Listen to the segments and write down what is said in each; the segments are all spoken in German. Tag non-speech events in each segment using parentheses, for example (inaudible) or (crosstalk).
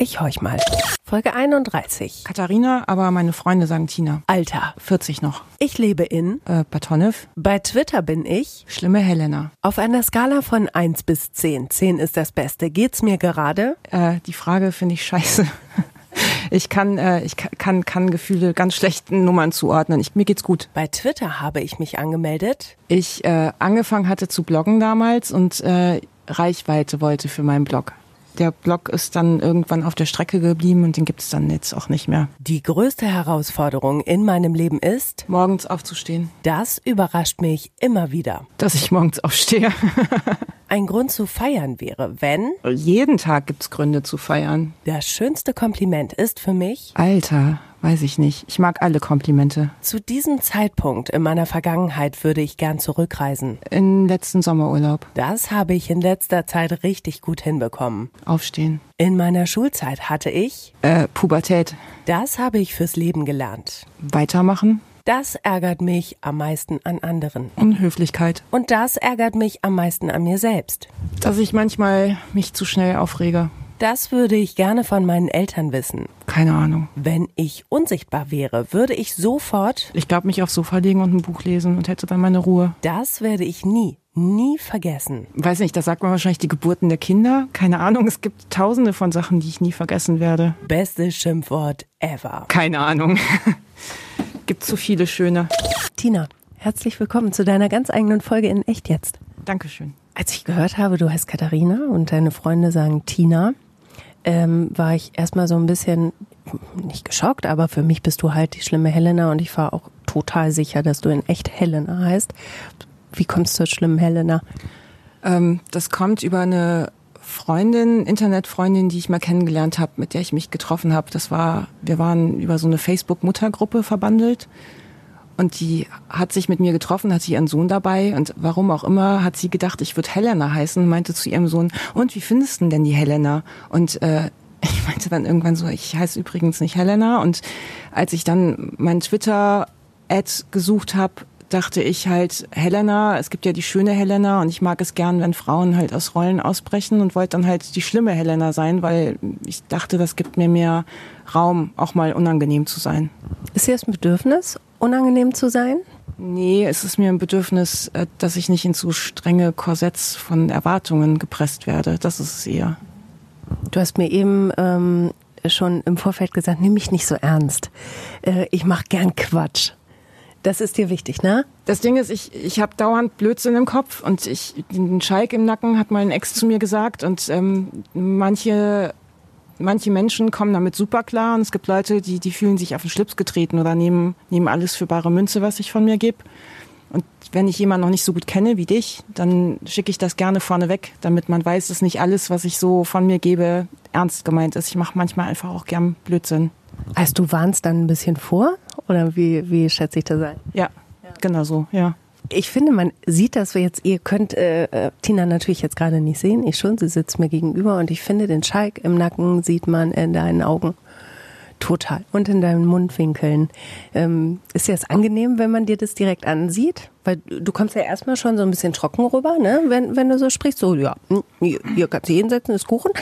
Ich horch mal. Folge 31. Katharina, aber meine Freunde sagen Tina. Alter. 40 noch. Ich lebe in. Äh, Batonev. Bei Twitter bin ich. Schlimme Helena. Auf einer Skala von 1 bis 10. 10 ist das Beste. Geht's mir gerade? Äh, die Frage finde ich scheiße. (laughs) Ich kann, äh, ich kann, kann Gefühle ganz schlechten Nummern zuordnen. Ich, mir geht's gut. Bei Twitter habe ich mich angemeldet. Ich äh, angefangen hatte zu bloggen damals und äh, Reichweite wollte für meinen Blog der Blog ist dann irgendwann auf der Strecke geblieben und den gibt es dann jetzt auch nicht mehr. Die größte Herausforderung in meinem Leben ist, morgens aufzustehen. Das überrascht mich immer wieder. Dass ich morgens aufstehe. (laughs) Ein Grund zu feiern wäre, wenn. Jeden Tag gibt's Gründe zu feiern. Das schönste Kompliment ist für mich. Alter, weiß ich nicht. Ich mag alle Komplimente. Zu diesem Zeitpunkt in meiner Vergangenheit würde ich gern zurückreisen. In letzten Sommerurlaub. Das habe ich in letzter Zeit richtig gut hinbekommen. Aufstehen. In meiner Schulzeit hatte ich. Äh, Pubertät. Das habe ich fürs Leben gelernt. Weitermachen. Das ärgert mich am meisten an anderen. Unhöflichkeit. Und das ärgert mich am meisten an mir selbst. Dass ich manchmal mich zu schnell aufrege. Das würde ich gerne von meinen Eltern wissen. Keine Ahnung. Wenn ich unsichtbar wäre, würde ich sofort. Ich glaube, mich aufs Sofa legen und ein Buch lesen und hätte dann meine Ruhe. Das werde ich nie, nie vergessen. Weiß nicht, da sagt man wahrscheinlich die Geburten der Kinder. Keine Ahnung, es gibt tausende von Sachen, die ich nie vergessen werde. Bestes Schimpfwort ever. Keine Ahnung. (laughs) Gibt zu viele schöne. Tina, herzlich willkommen zu deiner ganz eigenen Folge in Echt jetzt. Dankeschön. Als ich gehört habe, du heißt Katharina und deine Freunde sagen Tina, ähm, war ich erstmal so ein bisschen nicht geschockt, aber für mich bist du halt die schlimme Helena und ich war auch total sicher, dass du in echt Helena heißt. Wie kommst du zur schlimmen Helena? Ähm, das kommt über eine Freundin, Internetfreundin, die ich mal kennengelernt habe, mit der ich mich getroffen habe. Das war, wir waren über so eine Facebook-Muttergruppe verbandelt. Und die hat sich mit mir getroffen, hat sie ihren Sohn dabei und warum auch immer hat sie gedacht, ich würde Helena heißen, meinte zu ihrem Sohn, und wie findest du denn die Helena? Und äh, (laughs) ich meinte dann irgendwann so, ich heiße übrigens nicht Helena. Und als ich dann mein Twitter-Ad gesucht habe, dachte ich halt, Helena, es gibt ja die schöne Helena und ich mag es gern, wenn Frauen halt aus Rollen ausbrechen und wollte dann halt die schlimme Helena sein, weil ich dachte, das gibt mir mehr Raum, auch mal unangenehm zu sein. Ist dir das ein Bedürfnis, unangenehm zu sein? Nee, es ist mir ein Bedürfnis, äh, dass ich nicht in zu strenge Korsetts von Erwartungen gepresst werde. Das ist es eher. Du hast mir eben ähm, schon im Vorfeld gesagt, nimm mich nicht so ernst. Äh, ich mache gern Quatsch. Das ist dir wichtig, ne? Das Ding ist, ich, ich habe dauernd Blödsinn im Kopf und ich den Schalk im Nacken hat mein Ex zu mir gesagt und ähm, manche manche Menschen kommen damit super klar und es gibt Leute, die die fühlen sich auf den Schlips getreten oder nehmen nehmen alles für bare Münze, was ich von mir gebe. Und wenn ich jemanden noch nicht so gut kenne wie dich, dann schicke ich das gerne vorne weg, damit man weiß, dass nicht alles, was ich so von mir gebe, ernst gemeint ist. Ich mache manchmal einfach auch gern Blödsinn. Also du warnst dann ein bisschen vor? Oder wie, wie schätze ich das ein? Ja, ja, genau so, ja. Ich finde, man sieht das jetzt, ihr könnt äh, äh, Tina natürlich jetzt gerade nicht sehen, ich schon, sie sitzt mir gegenüber und ich finde, den Schalk im Nacken sieht man in deinen Augen. Total. Und in deinen Mundwinkeln. Ähm, ist dir das angenehm, wenn man dir das direkt ansieht? Weil du kommst ja erstmal schon so ein bisschen trocken rüber, ne? wenn, wenn du so sprichst. So, ja, hm, hier, hier kannst du hinsetzen, ist Kuchen.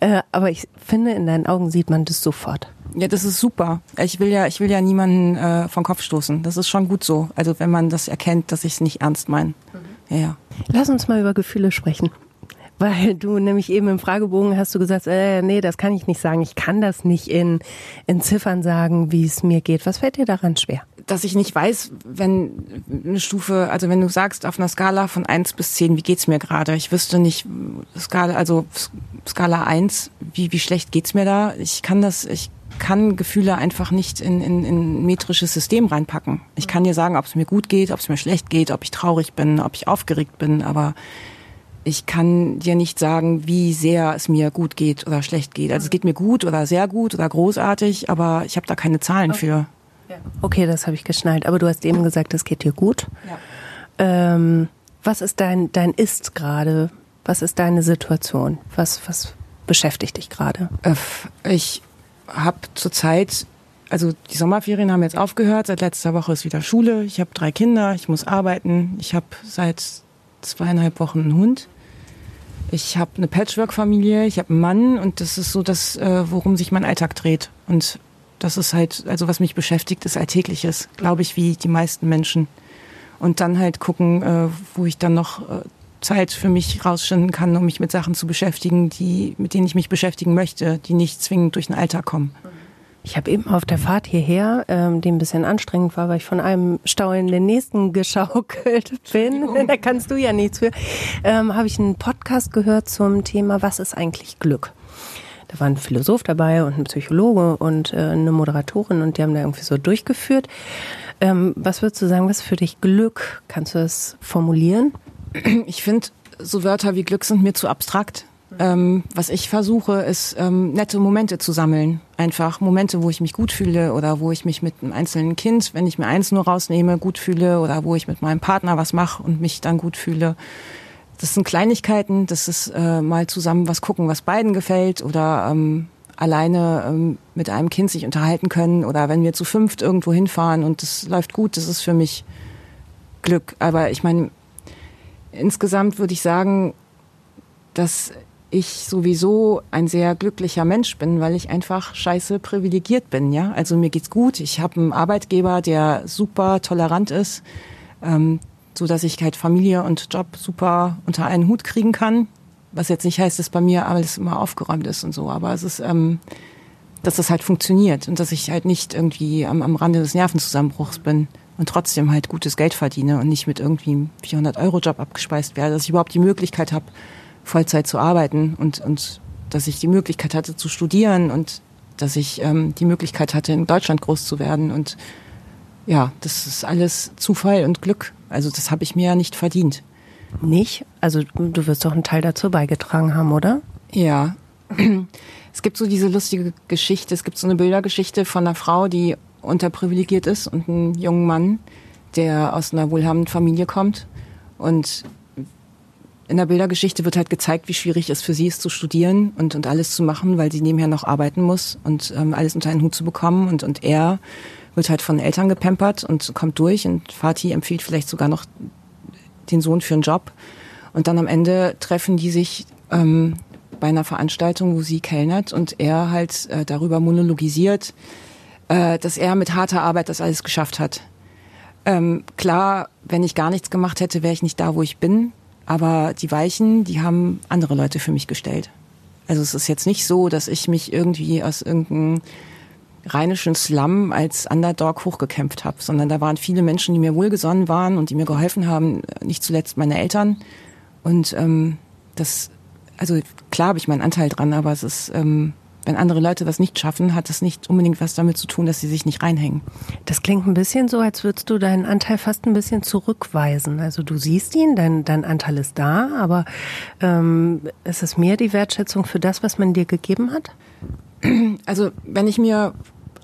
Äh, aber ich finde, in deinen Augen sieht man das sofort. Ja, das ist super. Ich will ja, ich will ja niemanden äh, vom Kopf stoßen. Das ist schon gut so. Also wenn man das erkennt, dass ich es nicht ernst meine. Mhm. Ja, ja. Lass uns mal über Gefühle sprechen. (laughs) Weil du nämlich eben im Fragebogen hast du gesagt, äh, nee, das kann ich nicht sagen. Ich kann das nicht in, in Ziffern sagen, wie es mir geht. Was fällt dir daran schwer? Dass ich nicht weiß, wenn eine Stufe, also wenn du sagst, auf einer Skala von eins bis zehn, wie geht's mir gerade? Ich wüsste nicht, Skala, also Skala eins, wie, wie schlecht geht's mir da? Ich kann das, ich kann Gefühle einfach nicht in, in, in ein metrisches System reinpacken. Ich kann dir sagen, ob es mir gut geht, ob es mir schlecht geht, ob ich traurig bin, ob ich aufgeregt bin, aber ich kann dir nicht sagen, wie sehr es mir gut geht oder schlecht geht. Also es geht mir gut oder sehr gut oder großartig, aber ich habe da keine Zahlen okay. für. Okay, das habe ich geschnallt. Aber du hast eben gesagt, es geht dir gut. Ja. Ähm, was ist dein dein Ist gerade? Was ist deine Situation? Was was beschäftigt dich gerade? Äh, ich habe zurzeit, also die Sommerferien haben jetzt aufgehört. Seit letzter Woche ist wieder Schule. Ich habe drei Kinder. Ich muss arbeiten. Ich habe seit zweieinhalb Wochen einen Hund. Ich habe eine Patchwork-Familie. Ich habe einen Mann und das ist so das, äh, worum sich mein Alltag dreht. Und das ist halt, also was mich beschäftigt, ist Alltägliches, glaube ich, wie die meisten Menschen. Und dann halt gucken, äh, wo ich dann noch äh, Zeit für mich rausschinden kann, um mich mit Sachen zu beschäftigen, die, mit denen ich mich beschäftigen möchte, die nicht zwingend durch den Alltag kommen. Ich habe eben auf der Fahrt hierher, ähm, die ein bisschen anstrengend war, weil ich von einem Stau in den nächsten geschaukelt bin, (laughs) da kannst du ja nichts für, ähm, habe ich einen Podcast gehört zum Thema, was ist eigentlich Glück? da war ein Philosoph dabei und ein Psychologe und äh, eine Moderatorin und die haben da irgendwie so durchgeführt. Ähm, was würdest du sagen, was ist für dich Glück? Kannst du das formulieren? (clears throat) Ich finde, so Wörter wie Glück sind mir zu abstrakt. Ähm, was ich versuche, ist ähm, nette Momente zu sammeln. Einfach Momente, wo ich mich gut fühle oder wo ich mich mit einem einzelnen Kind, wenn ich mir eins nur rausnehme, gut fühle oder wo ich mit meinem Partner was mache und mich dann gut fühle. Das sind Kleinigkeiten, das ist äh, mal zusammen was gucken, was beiden gefällt oder ähm, alleine ähm, mit einem Kind sich unterhalten können oder wenn wir zu fünft irgendwo hinfahren und das läuft gut, das ist für mich Glück. Aber ich meine, insgesamt würde ich sagen, dass ich sowieso ein sehr glücklicher Mensch bin, weil ich einfach scheiße privilegiert bin, ja. Also mir geht's gut. Ich habe einen Arbeitgeber, der super tolerant ist, ähm, so dass ich halt Familie und Job super unter einen Hut kriegen kann. Was jetzt nicht heißt, dass bei mir alles immer aufgeräumt ist und so, aber es ist, ähm, dass das halt funktioniert und dass ich halt nicht irgendwie am, am Rande des Nervenzusammenbruchs bin und trotzdem halt gutes Geld verdiene und nicht mit irgendwie einem 400 Euro Job abgespeist werde, dass ich überhaupt die Möglichkeit habe, Vollzeit zu arbeiten und, und dass ich die Möglichkeit hatte zu studieren und dass ich ähm, die Möglichkeit hatte, in Deutschland groß zu werden und ja, das ist alles Zufall und Glück. Also das habe ich mir ja nicht verdient. Nicht? Also du wirst doch einen Teil dazu beigetragen haben, oder? Ja. (clears throat) Es gibt so diese lustige Geschichte, es gibt so eine Bildergeschichte von einer Frau, die unterprivilegiert ist und einem jungen Mann, der aus einer wohlhabenden Familie kommt. Und in der Bildergeschichte wird halt gezeigt, wie schwierig es für sie ist zu studieren und, und alles zu machen, weil sie nebenher noch arbeiten muss und ähm, alles unter einen Hut zu bekommen. Und, und er wird halt von Eltern gepampert und kommt durch und Fatih empfiehlt vielleicht sogar noch den Sohn für einen Job. Und dann am Ende treffen die sich ähm, bei einer Veranstaltung, wo sie kellnert und er halt äh, darüber monologisiert, äh, dass er mit harter Arbeit das alles geschafft hat. Ähm, klar, wenn ich gar nichts gemacht hätte, wäre ich nicht da, wo ich bin. Aber die Weichen, die haben andere Leute für mich gestellt. Also es ist jetzt nicht so, dass ich mich irgendwie aus irgendeinem rheinischen Slum als Underdog hochgekämpft habe, sondern da waren viele Menschen, die mir wohlgesonnen waren und die mir geholfen haben, nicht zuletzt meine Eltern. Und ähm, das, also klar habe ich meinen Anteil dran, aber es ist, ähm, wenn andere Leute das nicht schaffen, hat das nicht unbedingt was damit zu tun, dass sie sich nicht reinhängen. Das klingt ein bisschen so, als würdest du deinen Anteil fast ein bisschen zurückweisen. Also du siehst ihn, dein, dein Anteil ist da, aber ähm, ist es mehr die Wertschätzung für das, was man dir gegeben hat? (clears throat) Also wenn ich mir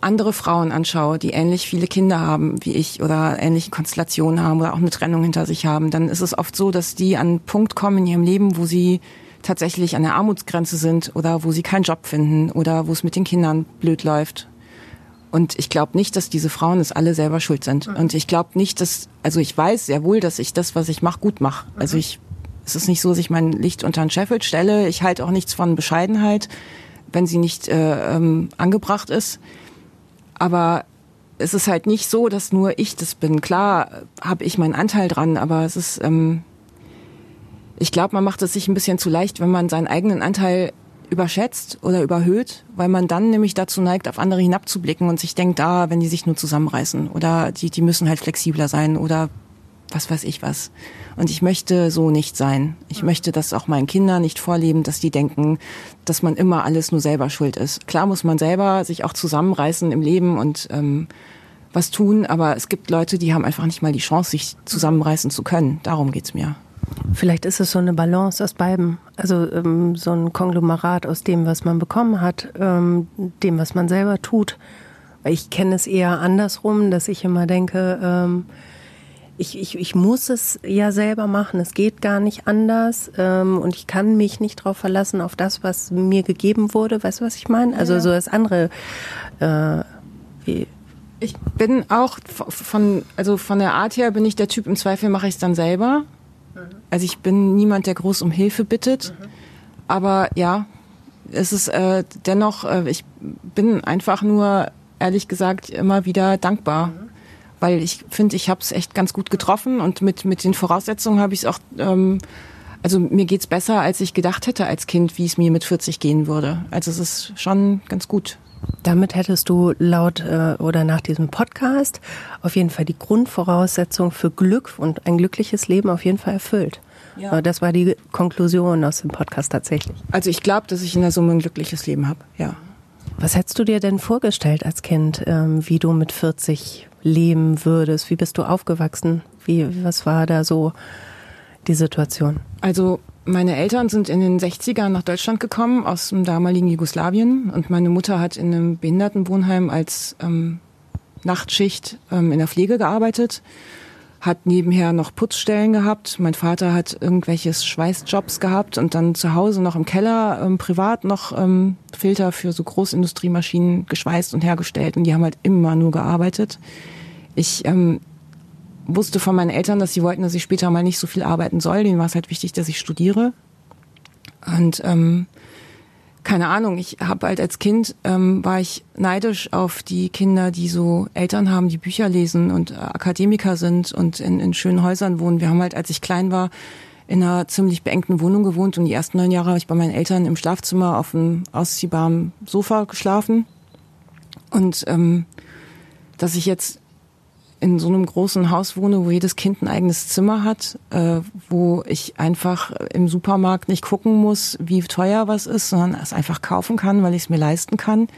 andere Frauen anschaue, die ähnlich viele Kinder haben wie ich oder ähnliche Konstellationen haben oder auch eine Trennung hinter sich haben, dann ist es oft so, dass die an einen Punkt kommen in ihrem Leben, wo sie tatsächlich an der Armutsgrenze sind oder wo sie keinen Job finden oder wo es mit den Kindern blöd läuft. Und ich glaube nicht, dass diese Frauen es alle selber schuld sind. Mhm. Und ich glaube nicht, dass, also ich weiß sehr wohl, dass ich das, was ich mache, gut mache. Mhm. Also ich, es ist nicht so, dass ich mein Licht unter ein Scheffel stelle. Ich halte auch nichts von Bescheidenheit wenn sie nicht äh, ähm, angebracht ist. Aber es ist halt nicht so, dass nur ich das bin. Klar habe ich meinen Anteil dran, aber es ist, ähm, ich glaube, man macht es sich ein bisschen zu leicht, wenn man seinen eigenen Anteil überschätzt oder überhöht, weil man dann nämlich dazu neigt, auf andere hinabzublicken und sich denkt, ah, wenn die sich nur zusammenreißen oder die, die müssen halt flexibler sein oder was weiß ich was. Und ich möchte so nicht sein. Ich möchte das auch meinen Kindern nicht vorleben, dass die denken, dass man immer alles nur selber schuld ist. Klar muss man selber sich auch zusammenreißen im Leben und ähm, was tun, aber es gibt Leute, die haben einfach nicht mal die Chance, sich zusammenreißen zu können. Darum geht's mir. Vielleicht ist es so eine Balance aus beiden. Also ähm, so ein Konglomerat aus dem, was man bekommen hat, ähm, dem, was man selber tut. Ich kenne es eher andersrum, dass ich immer denke, ähm, ich, ich, ich muss es ja selber machen. Es geht gar nicht anders. Ähm, und ich kann mich nicht darauf verlassen, auf das, was mir gegeben wurde. Weißt du, was ich meine? Also ja. so das andere. Äh, wie ich bin auch von, also von der Art her bin ich der Typ, im Zweifel mache ich es dann selber. Also ich bin niemand, der groß um Hilfe bittet. Mhm. Aber ja, es ist äh, dennoch, äh, ich bin einfach nur, ehrlich gesagt, immer wieder dankbar. Mhm weil ich finde, ich habe es echt ganz gut getroffen und mit, mit den Voraussetzungen habe ich es auch, ähm, also mir geht's besser, als ich gedacht hätte als Kind, wie es mir mit 40 gehen würde. Also es ist schon ganz gut. Damit hättest du laut äh, oder nach diesem Podcast auf jeden Fall die Grundvoraussetzung für Glück und ein glückliches Leben auf jeden Fall erfüllt. Ja. Äh, das war die Konklusion aus dem Podcast tatsächlich. Also ich glaube, dass ich in der Summe ein glückliches Leben habe, ja. Was hättest du dir denn vorgestellt als Kind, ähm, wie du mit 40 leben würdest? Wie bist du aufgewachsen? Wie, was war da so die Situation? Also meine Eltern sind in den 60ern nach Deutschland gekommen aus dem damaligen Jugoslawien und meine Mutter hat in einem Behindertenwohnheim als ähm, Nachtschicht ähm, in der Pflege gearbeitet hat nebenher noch Putzstellen gehabt. Mein Vater hat irgendwelches Schweißjobs gehabt und dann zu Hause noch im Keller ähm, privat noch ähm, Filter für so Großindustriemaschinen geschweißt und hergestellt und die haben halt immer nur gearbeitet. Ich ähm, wusste von meinen Eltern, dass sie wollten, dass ich später mal nicht so viel arbeiten soll. Denen war es halt wichtig, dass ich studiere. Und ähm, keine Ahnung, ich habe halt als Kind, ähm, war ich neidisch auf die Kinder, die so Eltern haben, die Bücher lesen und äh, Akademiker sind und in, in schönen Häusern wohnen. Wir haben halt, als ich klein war, in einer ziemlich beengten Wohnung gewohnt und die ersten neun Jahre habe ich bei meinen Eltern im Schlafzimmer auf einem ausziehbaren Sofa geschlafen. Und ähm, dass ich jetzt in so einem großen Haus wohne, wo jedes Kind ein eigenes Zimmer hat, äh, wo ich einfach im Supermarkt nicht gucken muss, wie teuer was ist, sondern es einfach kaufen kann, weil ich es mir leisten kann.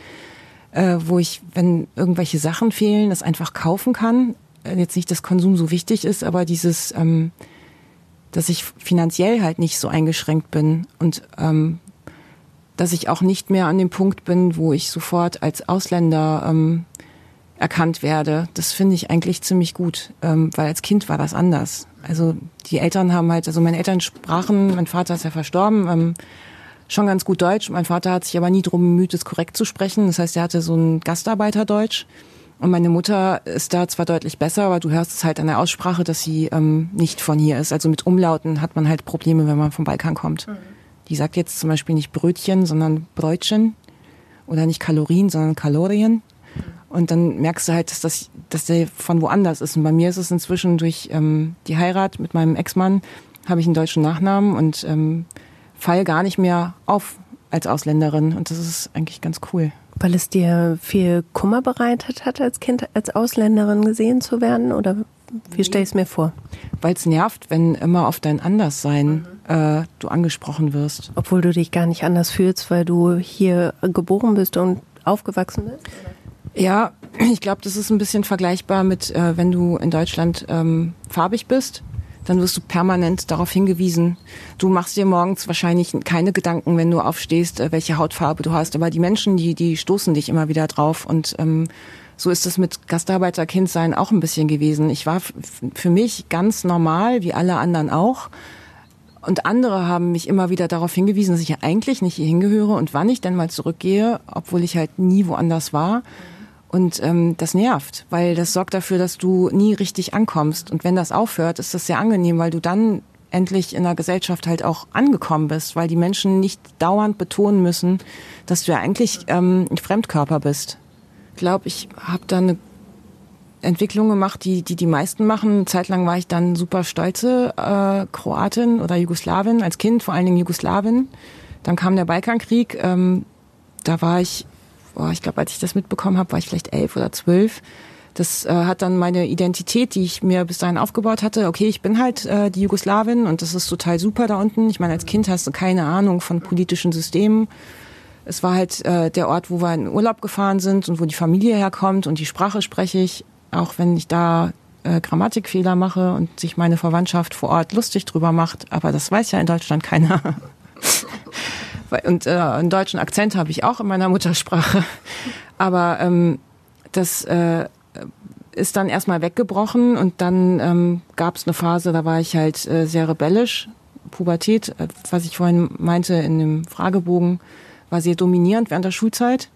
Äh, wo ich, wenn irgendwelche Sachen fehlen, es einfach kaufen kann. Äh, jetzt nicht, dass Konsum so wichtig ist, aber dieses, ähm, dass ich finanziell halt nicht so eingeschränkt bin und ähm, dass ich auch nicht mehr an dem Punkt bin, wo ich sofort als Ausländer ähm, erkannt werde. Das finde ich eigentlich ziemlich gut, ähm, weil als Kind war das anders. Also die Eltern haben halt, also meine Eltern sprachen, mein Vater ist ja verstorben, ähm, schon ganz gut Deutsch. Mein Vater hat sich aber nie drum bemüht, es korrekt zu sprechen. Das heißt, er hatte so ein Gastarbeiterdeutsch. Und meine Mutter ist da zwar deutlich besser, aber du hörst es halt an der Aussprache, dass sie ähm, nicht von hier ist. Also mit Umlauten hat man halt Probleme, wenn man vom Balkan kommt. Mhm. Die sagt jetzt zum Beispiel nicht Brötchen, sondern Brötchen. Oder nicht Kalorien, sondern Kalorien. Und dann merkst du halt, dass, das, dass der von woanders ist. Und bei mir ist es inzwischen durch ähm, die Heirat mit meinem Ex-Mann, habe ich einen deutschen Nachnamen und ähm, fall gar nicht mehr auf als Ausländerin. Und das ist eigentlich ganz cool. Weil es dir viel Kummer bereitet hat, als Kind als Ausländerin gesehen zu werden? Oder wie stell ich es mir vor? Weil es nervt, wenn immer auf dein Anderssein mhm. äh, du angesprochen wirst. Obwohl du dich gar nicht anders fühlst, weil du hier geboren bist und aufgewachsen bist? Oder? Ja, ich glaube, das ist ein bisschen vergleichbar mit, äh, wenn du in Deutschland ähm, farbig bist, dann wirst du permanent darauf hingewiesen. Du machst dir morgens wahrscheinlich keine Gedanken, wenn du aufstehst, äh, welche Hautfarbe du hast. Aber die Menschen, die, die stoßen dich immer wieder drauf. Und ähm, so ist es mit Gastarbeiterkindsein auch ein bisschen gewesen. Ich war für mich ganz normal, wie alle anderen auch. Und andere haben mich immer wieder darauf hingewiesen, dass ich ja eigentlich nicht hier hingehöre und wann ich denn mal zurückgehe, obwohl ich halt nie woanders war. Und ähm, das nervt, weil das sorgt dafür, dass du nie richtig ankommst. Und wenn das aufhört, ist das sehr angenehm, weil du dann endlich in der Gesellschaft halt auch angekommen bist, weil die Menschen nicht dauernd betonen müssen, dass du ja eigentlich ähm, ein Fremdkörper bist. Ich glaube, ich habe da eine Entwicklung gemacht, die, die die meisten machen. Zeitlang war ich dann super stolze äh, Kroatin oder Jugoslawin, als Kind vor allen Dingen Jugoslawin. Dann kam der Balkankrieg. Ähm, da war ich boah, ich glaube, als ich das mitbekommen habe, war ich vielleicht elf oder zwölf. Das äh, hat dann meine Identität, die ich mir bis dahin aufgebaut hatte. Okay, ich bin halt äh, die Jugoslawin und das ist total super da unten. Ich meine, als Kind hast du keine Ahnung von politischen Systemen. Es war halt äh, der Ort, wo wir in Urlaub gefahren sind und wo die Familie herkommt und die Sprache spreche ich, auch wenn ich da äh, Grammatikfehler mache und sich meine Verwandtschaft vor Ort lustig drüber macht. Aber das weiß ja in Deutschland keiner. (laughs) Und äh, einen deutschen Akzent habe ich auch in meiner Muttersprache. (laughs) Aber ähm, das, äh, ist dann erstmal weggebrochen und dann ähm, gab es eine Phase, da war ich halt äh, sehr rebellisch. Pubertät, äh, was ich vorhin meinte in dem Fragebogen, war sehr dominierend während der Schulzeit,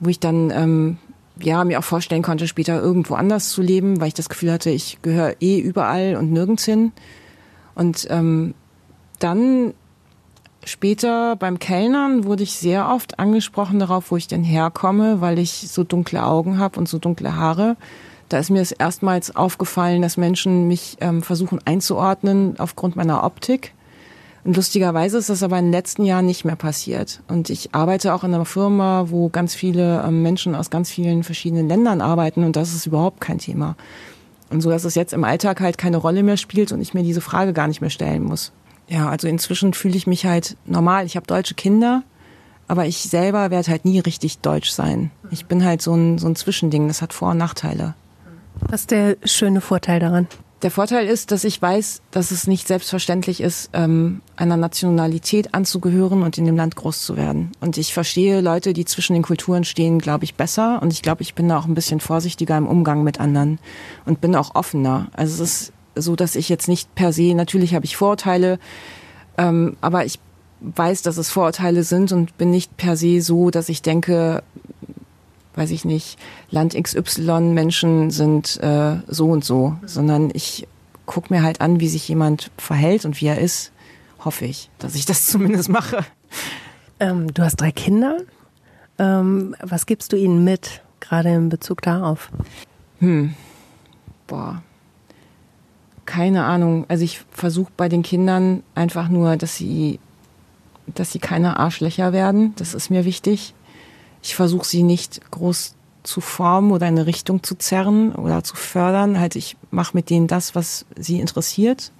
wo ich dann ähm, ja mir auch vorstellen konnte, später irgendwo anders zu leben, weil ich das Gefühl hatte, ich gehöre eh überall und nirgends hin. Und ähm, dann später beim Kellnern wurde ich sehr oft angesprochen darauf, wo ich denn herkomme, weil ich so dunkle Augen habe und so dunkle Haare. Da ist mir es erstmals aufgefallen, dass Menschen mich ähm, versuchen einzuordnen aufgrund meiner Optik. Und lustigerweise ist das aber in den letzten Jahren nicht mehr passiert. Und ich arbeite auch in einer Firma, wo ganz viele ähm, Menschen aus ganz vielen verschiedenen Ländern arbeiten und das ist überhaupt kein Thema. Und so, dass es jetzt im Alltag halt keine Rolle mehr spielt und ich mir diese Frage gar nicht mehr stellen muss. Ja, also inzwischen fühle ich mich halt normal. Ich habe deutsche Kinder, aber ich selber werde halt nie richtig deutsch sein. Ich bin halt so ein, so ein Zwischending. Das hat Vor- und Nachteile. Was ist der schöne Vorteil daran? Der Vorteil ist, dass ich weiß, dass es nicht selbstverständlich ist, ähm, einer Nationalität anzugehören und in dem Land groß zu werden. Und ich verstehe Leute, die zwischen den Kulturen stehen, glaube ich, besser. Und ich glaube, ich bin da auch ein bisschen vorsichtiger im Umgang mit anderen und bin auch offener. Also es ist so, dass ich jetzt nicht per se, natürlich habe ich Vorurteile, ähm, aber ich weiß, dass es Vorurteile sind und bin nicht per se so, dass ich denke, weiß ich nicht, Land XY Menschen sind äh, so und so, sondern ich gucke mir halt an, wie sich jemand verhält und wie er ist. Hoffe ich, dass ich das (laughs) zumindest mache. Ähm, du hast drei Kinder. Ähm, was gibst du ihnen mit, gerade in Bezug darauf? Hm. Boah. Keine Ahnung. Also ich versuche bei den Kindern einfach nur, dass sie, dass sie keine Arschlöcher werden. Das ist mir wichtig. Ich versuche sie nicht groß zu formen oder in eine Richtung zu zerren oder zu fördern. Halt, ich mache mit denen das, was sie interessiert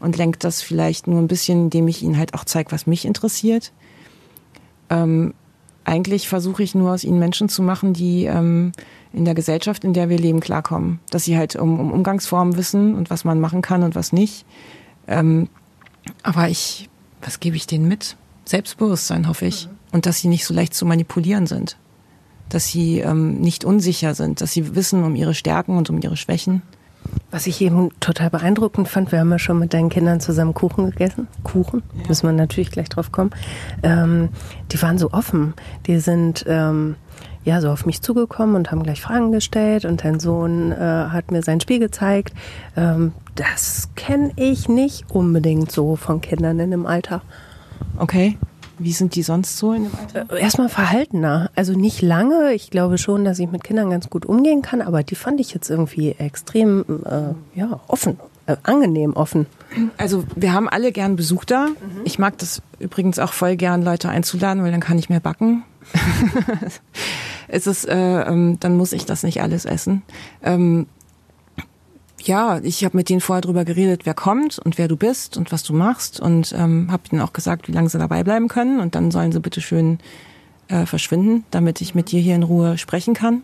und lenke das vielleicht nur ein bisschen, indem ich ihnen halt auch zeige, was mich interessiert. Ähm, eigentlich versuche ich nur aus ihnen Menschen zu machen, die ähm, in der Gesellschaft, in der wir leben, klarkommen. Dass sie halt um, um Umgangsformen wissen und was man machen kann und was nicht. Ähm, aber ich, was gebe ich denen mit? Selbstbewusstsein, hoffe ich. Mhm. Und dass sie nicht so leicht zu manipulieren sind. Dass sie ähm, nicht unsicher sind, dass sie wissen um ihre Stärken und um ihre Schwächen. Was ich eben total beeindruckend fand, wir haben ja schon mit deinen Kindern zusammen Kuchen gegessen. Kuchen, ja. müssen wir natürlich gleich drauf kommen. Ähm, die waren so offen. Die sind ähm, ja so auf mich zugekommen und haben gleich Fragen gestellt und dein Sohn äh, hat mir sein Spiel gezeigt. Ähm, das kenne ich nicht unbedingt so von Kindern in dem Alter. Okay. Wie sind die sonst so in dem Alter? Äh, erstmal verhaltener. Also nicht lange. Ich glaube schon, dass ich mit Kindern ganz gut umgehen kann, aber die fand ich jetzt irgendwie extrem äh, ja, offen, äh, angenehm offen. Also wir haben alle gern Besuch da. Mhm. Ich mag das übrigens auch voll gern, Leute einzuladen, weil dann kann ich mehr backen. (laughs) es ist, äh, ähm, dann muss ich das nicht alles essen. Ähm, ja, ich habe mit denen vorher drüber geredet, wer kommt und wer du bist und was du machst und ähm, habe ihnen auch gesagt, wie lange sie dabei bleiben können und dann sollen sie bitte schön äh, verschwinden, damit ich mit dir hier in Ruhe sprechen kann.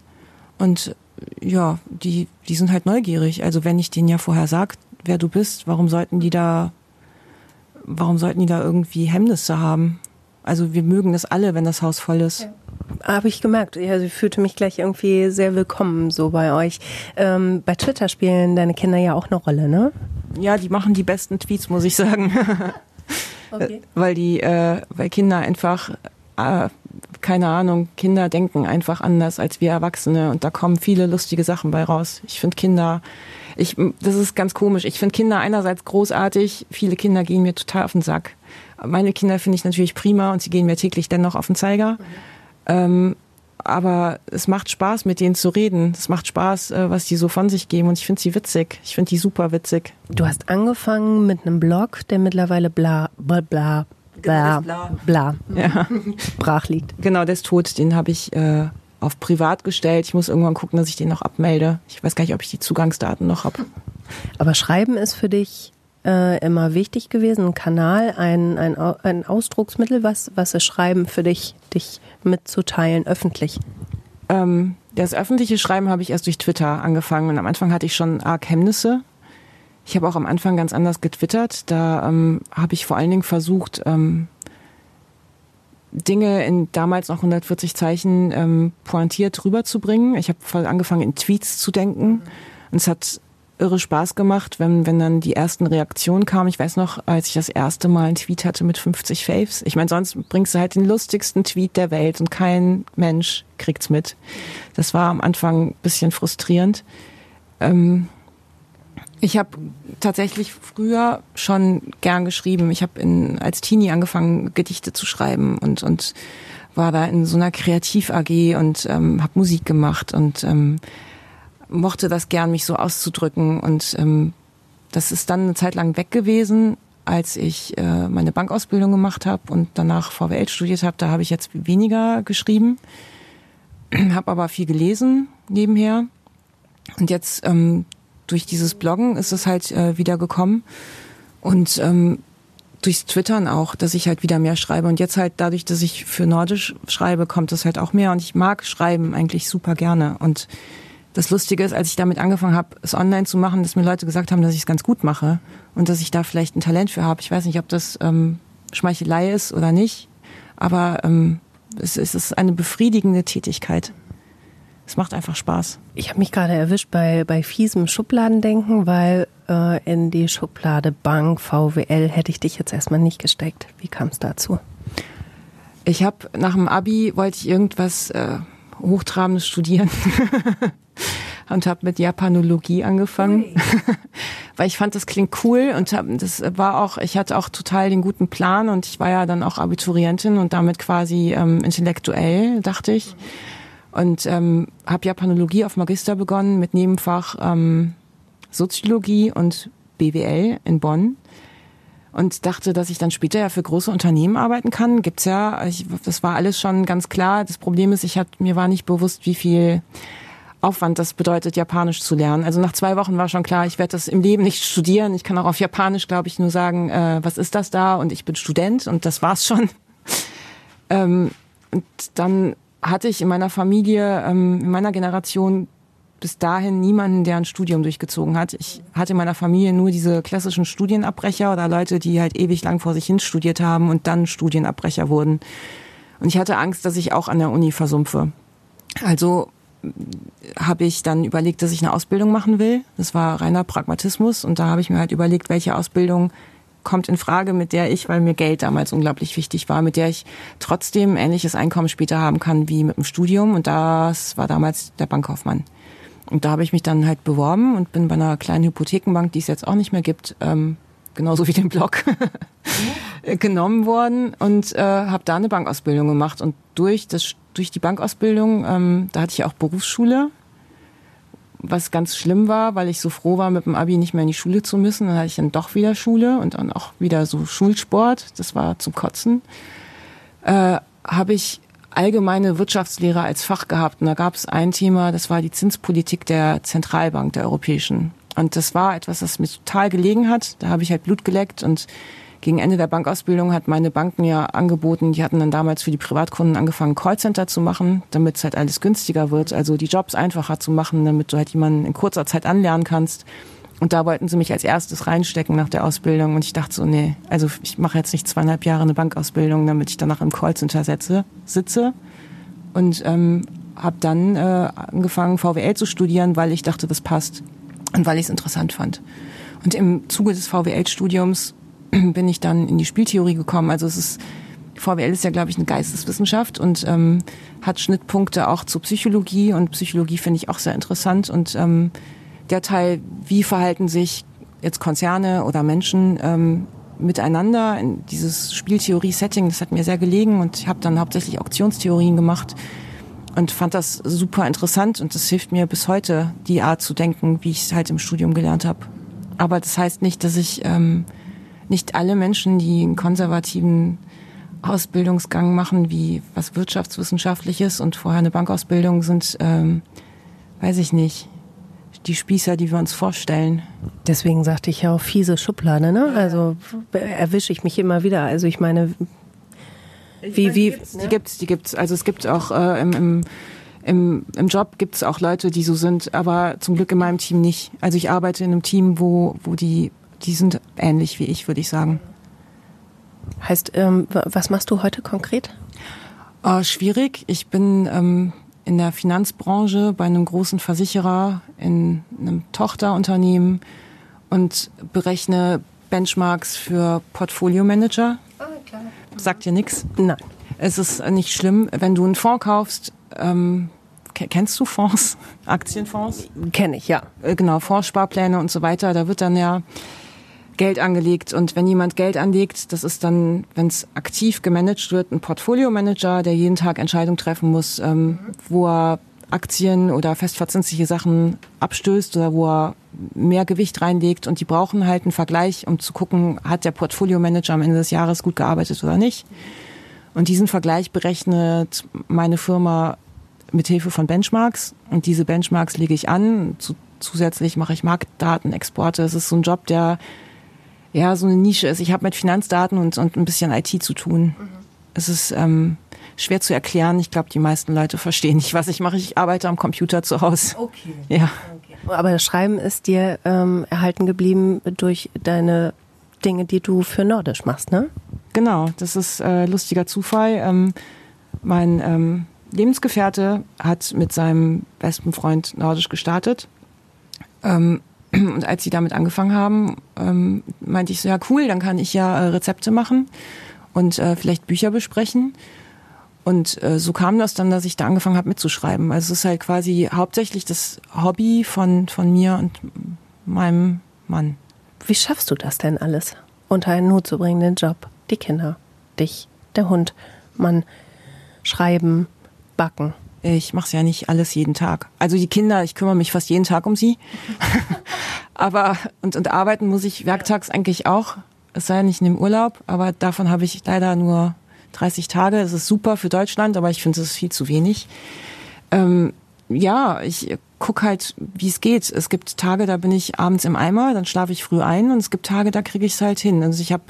Und ja, die, die sind halt neugierig. Also wenn ich denen ja vorher sag, wer du bist, warum sollten die da, warum sollten die da irgendwie Hemmnisse haben? Also wir mögen das alle, wenn das Haus voll ist. Ja. Habe ich gemerkt. Ja, sie fühlte mich gleich irgendwie sehr willkommen so bei euch. Ähm, bei Twitter spielen deine Kinder ja auch eine Rolle, ne? Ja, die machen die besten Tweets, muss ich sagen. (laughs) okay. Weil die, äh, weil Kinder einfach, äh, keine Ahnung, Kinder denken einfach anders als wir Erwachsene und da kommen viele lustige Sachen bei raus. Ich finde Kinder, ich, das ist ganz komisch. Ich finde Kinder einerseits großartig, viele Kinder gehen mir total auf den Sack. Meine Kinder finde ich natürlich prima und sie gehen mir täglich dennoch auf den Zeiger. Mhm. Ähm, aber es macht Spaß, mit denen zu reden. Es macht Spaß, äh, was die so von sich geben. Und ich finde sie witzig. Ich finde die super witzig. Du hast angefangen mit einem Blog, der mittlerweile bla bla bla bla bla, bla ja. brach liegt. Genau, der ist tot. Den habe ich äh, auf privat gestellt. Ich muss irgendwann gucken, dass ich den noch abmelde. Ich weiß gar nicht, ob ich die Zugangsdaten noch habe. Aber Schreiben ist für dich äh, immer wichtig gewesen, ein Kanal, ein, ein, ein Ausdrucksmittel. Was, was ist Schreiben für dich, dich mitzuteilen, öffentlich? Ähm, das öffentliche Schreiben habe ich erst durch Twitter angefangen und am Anfang hatte ich schon arg Hemmnisse. Ich habe auch am Anfang ganz anders getwittert. Da ähm, habe ich vor allen Dingen versucht, ähm, Dinge in damals noch 140 Zeichen ähm, pointiert rüberzubringen. Ich habe voll angefangen, in Tweets zu denken. Und es hat irre Spaß gemacht, wenn, wenn dann die ersten Reaktionen kamen. Ich weiß noch, als ich das erste Mal einen Tweet hatte mit 50 Faves. Ich meine, sonst bringst du halt den lustigsten Tweet der Welt und kein Mensch kriegt's mit. Das war am Anfang bisschen frustrierend. Ähm, ich habe tatsächlich früher schon gern geschrieben. Ich habe als Teenie angefangen, Gedichte zu schreiben und, und war da in so einer Kreativ-AG und ähm, habe Musik gemacht und ähm, mochte das gern, mich so auszudrücken. Und ähm, das ist dann eine Zeit lang weg gewesen, als ich äh, meine Bankausbildung gemacht habe und danach VWL studiert habe. Da habe ich jetzt weniger geschrieben, (clears throat) habe aber viel gelesen nebenher. Und jetzt ähm, durch dieses Bloggen ist es halt äh, wieder gekommen. Und ähm, durchs Twittern auch, dass ich halt wieder mehr schreibe. Und jetzt halt dadurch, dass ich für Nordisch schreibe, kommt es halt auch mehr. Und ich mag Schreiben eigentlich super gerne. Und das Lustige ist, als ich damit angefangen habe, es online zu machen, dass mir Leute gesagt haben, dass ich es ganz gut mache und dass ich da vielleicht ein Talent für habe. Ich weiß nicht, ob das ähm, Schmeichelei ist oder nicht, aber ähm, es, es ist eine befriedigende Tätigkeit. Es macht einfach Spaß. Ich habe mich gerade erwischt bei, bei fiesem Schubladendenken, weil äh, in die Schublade Bank, VWL hätte ich dich jetzt erstmal nicht gesteckt. Wie kam es dazu? Ich habe nach dem Abi wollte ich irgendwas äh, Hochtrabendes studieren. (laughs) und habe mit Japanologie angefangen, (laughs) weil ich fand, das klingt cool und hab, das war auch, ich hatte auch total den guten Plan und ich war ja dann auch Abiturientin und damit quasi ähm, intellektuell, dachte ich. Und ähm, habe Japanologie auf Magister begonnen mit Nebenfach ähm, Soziologie und BWL in Bonn und dachte, dass ich dann später ja für große Unternehmen arbeiten kann. Gibt's ja, ich, das war alles schon ganz klar. Das Problem ist, ich hat, mir war nicht bewusst, wie viel Aufwand das bedeutet, Japanisch zu lernen. Also nach zwei Wochen war schon klar, ich werde das im Leben nicht studieren. Ich kann auch auf Japanisch, glaube ich, nur sagen, äh, was ist das da? Und ich bin Student und das war's schon. (laughs) ähm, und dann hatte ich in meiner Familie, ähm, in meiner Generation bis dahin niemanden, der ein Studium durchgezogen hat. Ich hatte in meiner Familie nur diese klassischen Studienabbrecher oder Leute, die halt ewig lang vor sich hin studiert haben und dann Studienabbrecher wurden. Und ich hatte Angst, dass ich auch an der Uni versumpfe. Also habe ich dann überlegt, dass ich eine Ausbildung machen will. Das war reiner Pragmatismus und da habe ich mir halt überlegt, welche Ausbildung kommt in Frage, mit der ich, weil mir Geld damals unglaublich wichtig war, mit der ich trotzdem ähnliches Einkommen später haben kann wie mit dem Studium und das war damals der Bankkaufmann. Und da habe ich mich dann halt beworben und bin bei einer kleinen Hypothekenbank, die es jetzt auch nicht mehr gibt, ähm, genauso wie den Blog, (laughs) genommen worden und äh, habe da eine Bankausbildung gemacht. Und durch, das, durch die Bankausbildung, ähm, da hatte ich auch Berufsschule, was ganz schlimm war, weil ich so froh war, mit dem Abi nicht mehr in die Schule zu müssen. Dann hatte ich dann doch wieder Schule und dann auch wieder so Schulsport. Das war zum Kotzen. Äh, habe ich allgemeine Wirtschaftslehre als Fach gehabt. Und da gab es ein Thema, das war die Zinspolitik der Zentralbank, der europäischen. Und das war etwas, das mir total gelegen hat. Da habe ich halt Blut geleckt und gegen Ende der Bankausbildung hat meine Banken ja angeboten, die hatten dann damals für die Privatkunden angefangen, Callcenter zu machen, damit es halt alles günstiger wird, also die Jobs einfacher zu machen, damit du halt jemanden in kurzer Zeit anlernen kannst. Und da wollten sie mich als erstes reinstecken nach der Ausbildung. Und ich dachte so, nee, also ich mache jetzt nicht zweieinhalb Jahre eine Bankausbildung, damit ich danach im Callcenter setze, sitze. Und ähm, habe dann äh, angefangen, VWL zu studieren, weil ich dachte, das passt und weil ich es interessant fand. Und im Zuge des VWL-Studiums (clears throat) bin ich dann in die Spieltheorie gekommen. Also es ist VWL ist ja, glaube ich, eine Geisteswissenschaft und ähm, hat Schnittpunkte auch zur Psychologie und Psychologie finde ich auch sehr interessant und ähm, der Teil, wie verhalten sich jetzt Konzerne oder Menschen ähm, miteinander in dieses Spieltheorie-Setting, das hat mir sehr gelegen und ich habe dann hauptsächlich Auktionstheorien gemacht und fand das super interessant und das hilft mir bis heute, die Art zu denken, wie ich es halt im Studium gelernt habe. Aber das heißt nicht, dass ich ähm, nicht alle Menschen, die einen konservativen Ausbildungsgang machen, wie was wirtschaftswissenschaftliches und vorher eine Bankausbildung sind, ähm, weiß ich nicht die Spießer, die wir uns vorstellen. Deswegen sagte ich ja auch fiese Schublade, ne? Also erwische ich mich immer wieder. Also ich meine, wie, wie. Die gibt's, die gibt's. Also es gibt auch äh, im, im im, im Job gibt es auch Leute, die so sind, aber zum Glück in meinem Team nicht. Also ich arbeite in einem Team, wo, wo die, die sind ähnlich wie ich, würde ich sagen. Heißt, ähm, was machst du heute konkret? Oh, schwierig. Ich bin ähm, in der Finanzbranche bei einem großen Versicherer in einem Tochterunternehmen und berechne Benchmarks für Portfolio Manager. Oh, klar. Sagt dir nichts? Nein. Es ist nicht schlimm, wenn du einen Fonds kaufst. Ähm, kennst du Fonds, (laughs) Aktienfonds? Kenne ich, ja. Äh, genau, Fondssparpläne und so weiter. Da wird dann ja Geld angelegt. Und wenn jemand Geld anlegt, das ist dann, wenn es aktiv gemanagt wird, ein Portfolio-Manager, der jeden Tag Entscheidungen treffen muss, ähm, wo er Aktien oder festverzinsliche Sachen abstößt oder wo er mehr Gewicht reinlegt. Und die brauchen halt einen Vergleich, um zu gucken, hat der Portfolio-Manager am Ende des Jahres gut gearbeitet oder nicht. Und diesen Vergleich berechnet meine Firma mit Hilfe von Benchmarks. Und diese Benchmarks lege ich an. Zusätzlich mache ich Marktdatenexporte. Es ist so ein Job, der ja so eine Nische ist. Ich habe mit Finanzdaten und, und ein bisschen IT zu tun. Mhm. Es ist ähm, schwer zu erklären. Ich glaube, die meisten Leute verstehen nicht, was ich mache. Ich arbeite am Computer zu Hause. Okay. Ja. Okay. Aber das Schreiben ist dir ähm, erhalten geblieben durch deine Dinge, die du für Nordisch machst, ne? Genau, das ist äh, lustiger Zufall. Ähm, mein ähm, Lebensgefährte hat mit seinem besten Freund Nordisch gestartet. Ähm, und als sie damit angefangen haben, ähm, meinte ich so, ja cool, dann kann ich ja äh, Rezepte machen und äh, vielleicht Bücher besprechen. Und äh, so kam das dann, dass ich da angefangen habe mitzuschreiben. Also es ist halt quasi hauptsächlich das Hobby von, von mir und meinem Mann. Wie schaffst du das denn alles? Unter einen Hut zu bringen, den Job, die Kinder, dich, der Hund, Mann, schreiben, backen. Ich mache es ja nicht alles jeden Tag. Also die Kinder, ich kümmere mich fast jeden Tag um sie. (laughs) aber und, und arbeiten muss ich werktags eigentlich auch. Es sei nicht in dem Urlaub, aber davon habe ich leider nur 30 Tage. Es ist super für Deutschland, aber ich finde es viel zu wenig. Ähm, ja, ich guck halt, wie es geht. Es gibt Tage, da bin ich abends im Eimer, dann schlafe ich früh ein und es gibt Tage, da kriege ich es halt hin. Also ich habe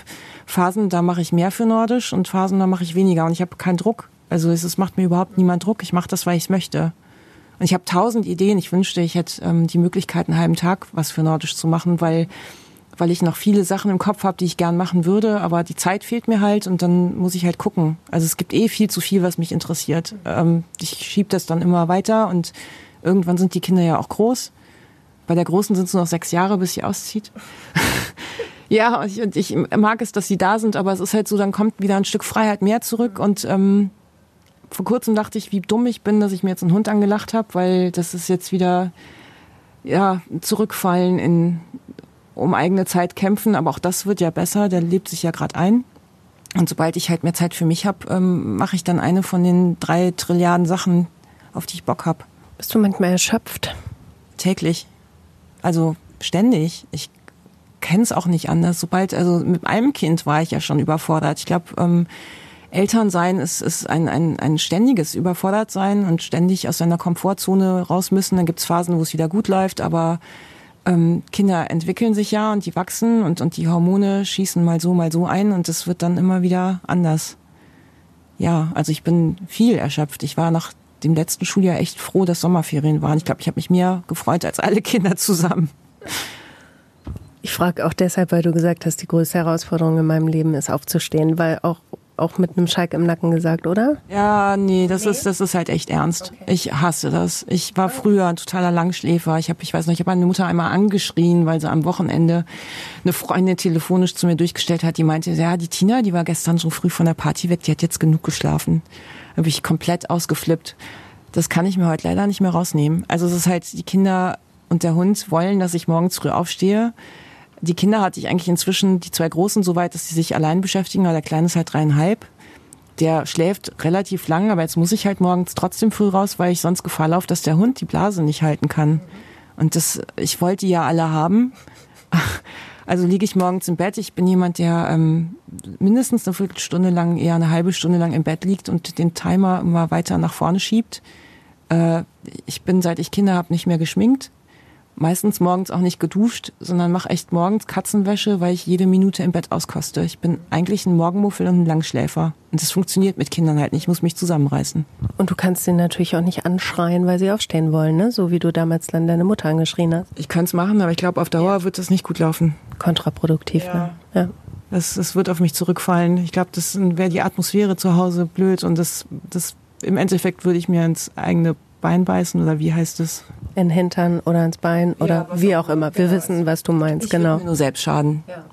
Phasen, da mache ich mehr für Nordisch und Phasen, da mache ich weniger und ich habe keinen Druck. Also es, es macht mir überhaupt niemand Druck. Ich mache das, weil ich es möchte. Und ich habe tausend Ideen. Ich wünschte, ich hätte ähm, die Möglichkeit, einen halben Tag was für Nordisch zu machen, weil weil ich noch viele Sachen im Kopf habe, die ich gern machen würde, aber die Zeit fehlt mir halt und dann muss ich halt gucken. Also es gibt eh viel zu viel, was mich interessiert. Ähm, ich schieb das dann immer weiter und irgendwann sind die Kinder ja auch groß. Bei der Großen sind es nur noch sechs Jahre, bis sie auszieht. (laughs) ja, und ich, und ich, mag es, dass sie da sind, aber es ist halt so, dann kommt wieder ein Stück Freiheit mehr zurück und ähm, vor kurzem dachte ich, wie dumm ich bin, dass ich mir jetzt einen Hund angelacht habe, weil das ist jetzt wieder ja zurückfallen in um eigene Zeit kämpfen, aber auch das wird ja besser, der lebt sich ja gerade ein. Und sobald ich halt mehr Zeit für mich habe, ähm, mache ich dann eine von den drei Trilliarden Sachen, auf die ich Bock habe. Bist du manchmal erschöpft? Täglich. Also ständig. Ich kenne es auch nicht anders. Sobald, also mit einem Kind war ich ja schon überfordert. Ich glaube, ähm, Elternsein ist, ist ein, ein, ein ständiges Überfordertsein und ständig aus seiner Komfortzone raus müssen. Dann gibt's Phasen, wo es wieder gut läuft, aber ähm, Kinder entwickeln sich ja und die wachsen und, und die Hormone schießen mal so, mal so ein und es wird dann immer wieder anders. Ja, also ich bin viel erschöpft. Ich war nach dem letzten Schuljahr echt froh, dass Sommerferien waren. Ich glaube, ich habe mich mehr gefreut als alle Kinder zusammen. Ich frage auch deshalb, weil du gesagt hast, die größte Herausforderung in meinem Leben ist aufzustehen, weil auch auch mit einem Schalk im Nacken gesagt, oder? Ja, nee, das nee? ist das ist halt echt ernst. Okay. Ich hasse das. Ich war früher ein totaler Langschläfer. Ich habe, ich weiß noch, ich habe meine Mutter einmal angeschrien, weil sie am Wochenende eine Freundin telefonisch zu mir durchgestellt hat, die meinte, ja, die Tina, die war gestern so früh von der Party weg, die hat jetzt genug geschlafen. Da habe ich komplett ausgeflippt. Das kann ich mir heute leider nicht mehr rausnehmen. Also es ist halt die Kinder und der Hund wollen, dass ich morgens früh aufstehe die Kinder hatte ich eigentlich inzwischen, die zwei Großen, so weit, dass sie sich allein beschäftigen, aber der Kleine ist halt dreieinhalb. Der schläft relativ lang, aber jetzt muss ich halt morgens trotzdem früh raus, weil ich sonst Gefahr laufe, dass der Hund die Blase nicht halten kann. Und das, ich wollte die ja alle haben. (laughs) Also liege ich morgens im Bett. Ich bin jemand, der ähm, mindestens eine Viertelstunde lang, eher eine halbe Stunde lang im Bett liegt und den Timer immer weiter nach vorne schiebt. Äh, ich bin, seit ich Kinder habe, nicht mehr geschminkt meistens morgens auch nicht geduscht, sondern mache echt morgens Katzenwäsche, weil ich jede Minute im Bett auskoste. Ich bin eigentlich ein Morgenmuffel und ein Langschläfer. Und das funktioniert mit Kindern halt nicht. Ich muss mich zusammenreißen. Und du kannst sie natürlich auch nicht anschreien, weil sie aufstehen wollen, ne? So wie du damals dann deine Mutter angeschrien hast. Ich könnte es machen, aber ich glaube, auf Dauer ja. wird das nicht gut laufen. Kontraproduktiv, ja. ne? Ja. Das, das wird auf mich zurückfallen. Ich glaube, das wäre die Atmosphäre zu Hause blöd und das, das im Endeffekt würde ich mir ins eigene Bein beißen oder wie heißt es? In Hintern oder ins Bein oder ja, wie auch immer. Wir wissen, was du meinst, ich genau. Mir nur selbst schaden. Ja.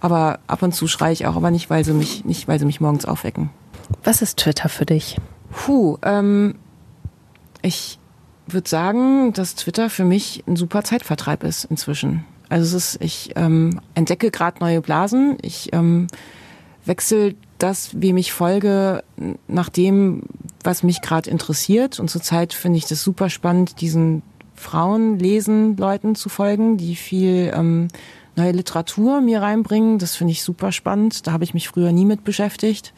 Aber ab und zu schreie ich auch, aber nicht, weil sie mich, nicht, weil sie mich morgens aufwecken. Was ist Twitter für dich? Puh, ähm, ich würde sagen, dass Twitter für mich ein super Zeitvertreib ist inzwischen. Also es ist, ich ähm, entdecke gerade neue Blasen. Ich ähm, wechsle das, wie ich folge, nach dem, was mich gerade interessiert. Und zurzeit finde ich das super spannend, diesen Frauen lesen Leuten zu folgen, die viel ähm, neue Literatur mir reinbringen. Das finde ich super spannend. Da habe ich mich früher nie mit beschäftigt.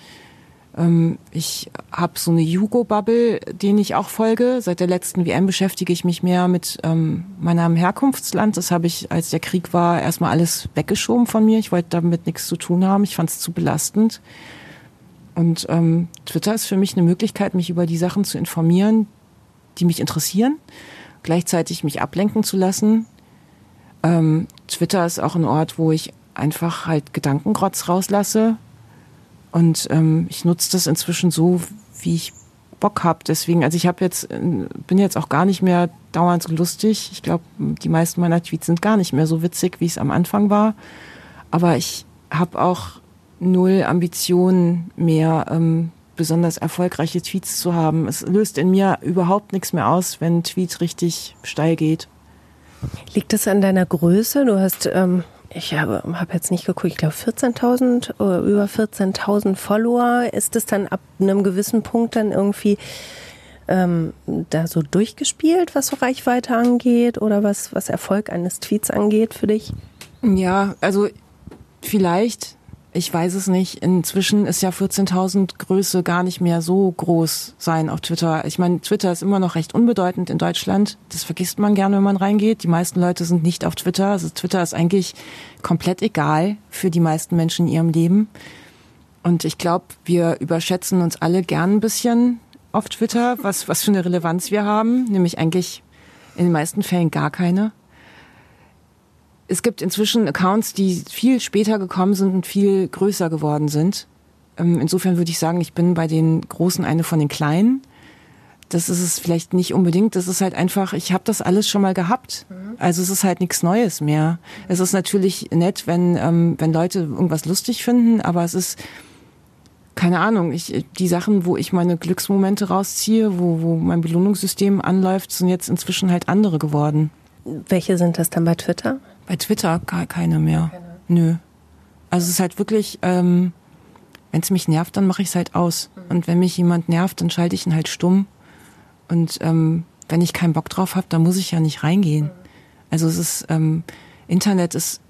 Ähm, ich habe so eine Jugo-Bubble, denen ich auch folge. Seit der letzten WM beschäftige ich mich mehr mit ähm, meinem Herkunftsland. Das habe ich, als der Krieg war, erstmal alles weggeschoben von mir. Ich wollte damit nichts zu tun haben. Ich fand es zu belastend. Und ähm, Twitter ist für mich eine Möglichkeit, mich über die Sachen zu informieren, die mich interessieren, gleichzeitig mich ablenken zu lassen. Ähm, Twitter ist auch ein Ort, wo ich einfach halt Gedankengrotz rauslasse, und ähm, ich nutze das inzwischen so, wie ich Bock habe. Deswegen, also ich habe jetzt, äh, bin jetzt auch gar nicht mehr dauernd so lustig. Ich glaube, die meisten meiner Tweets sind gar nicht mehr so witzig, wie es am Anfang war. Aber ich habe auch null Ambitionen mehr, ähm, besonders erfolgreiche Tweets zu haben. Es löst in mir überhaupt nichts mehr aus, wenn ein Tweet richtig steil geht. Liegt es an deiner Größe? Du hast ähm, ich habe hab jetzt nicht geguckt, ich glaube 14.000 oder über 14.000 Follower. Ist es dann ab einem gewissen Punkt dann irgendwie ähm, da so durchgespielt, was so Reichweite angeht oder was, was Erfolg eines Tweets angeht für dich? Ja, also vielleicht ich weiß es nicht. Inzwischen ist ja 14.000 Größe gar nicht mehr so groß sein auf Twitter. Ich meine, Twitter ist immer noch recht unbedeutend in Deutschland. Das vergisst man gerne, wenn man reingeht. Die meisten Leute sind nicht auf Twitter. Also Twitter ist eigentlich komplett egal für die meisten Menschen in ihrem Leben. Und ich glaube, wir überschätzen uns alle gern ein bisschen auf Twitter, was, was für eine Relevanz wir haben. Nämlich eigentlich in den meisten Fällen gar keine es gibt inzwischen Accounts, die viel später gekommen sind und viel größer geworden sind. Ähm, insofern würde ich sagen, ich bin bei den Großen eine von den Kleinen. Das ist es vielleicht nicht unbedingt. Das ist halt einfach, ich habe das alles schon mal gehabt. Mhm. Also es ist halt nichts Neues mehr. Es ist natürlich nett, wenn, ähm, wenn Leute irgendwas lustig finden, aber es ist, keine Ahnung, ich, die Sachen, wo ich meine Glücksmomente rausziehe, wo, wo mein Belohnungssystem anläuft, sind jetzt inzwischen halt andere geworden. Welche sind das dann bei Twitter? Bei Twitter gar keine mehr. Keine. Nö. Also es ist halt wirklich, ähm, wenn es mich nervt, dann mache ich es halt aus. Mhm. Und wenn mich jemand nervt, dann schalte ich ihn halt stumm. Und ähm, wenn ich keinen Bock drauf habe, dann muss ich ja nicht reingehen. Mhm. Also es ist, ähm, Internet ist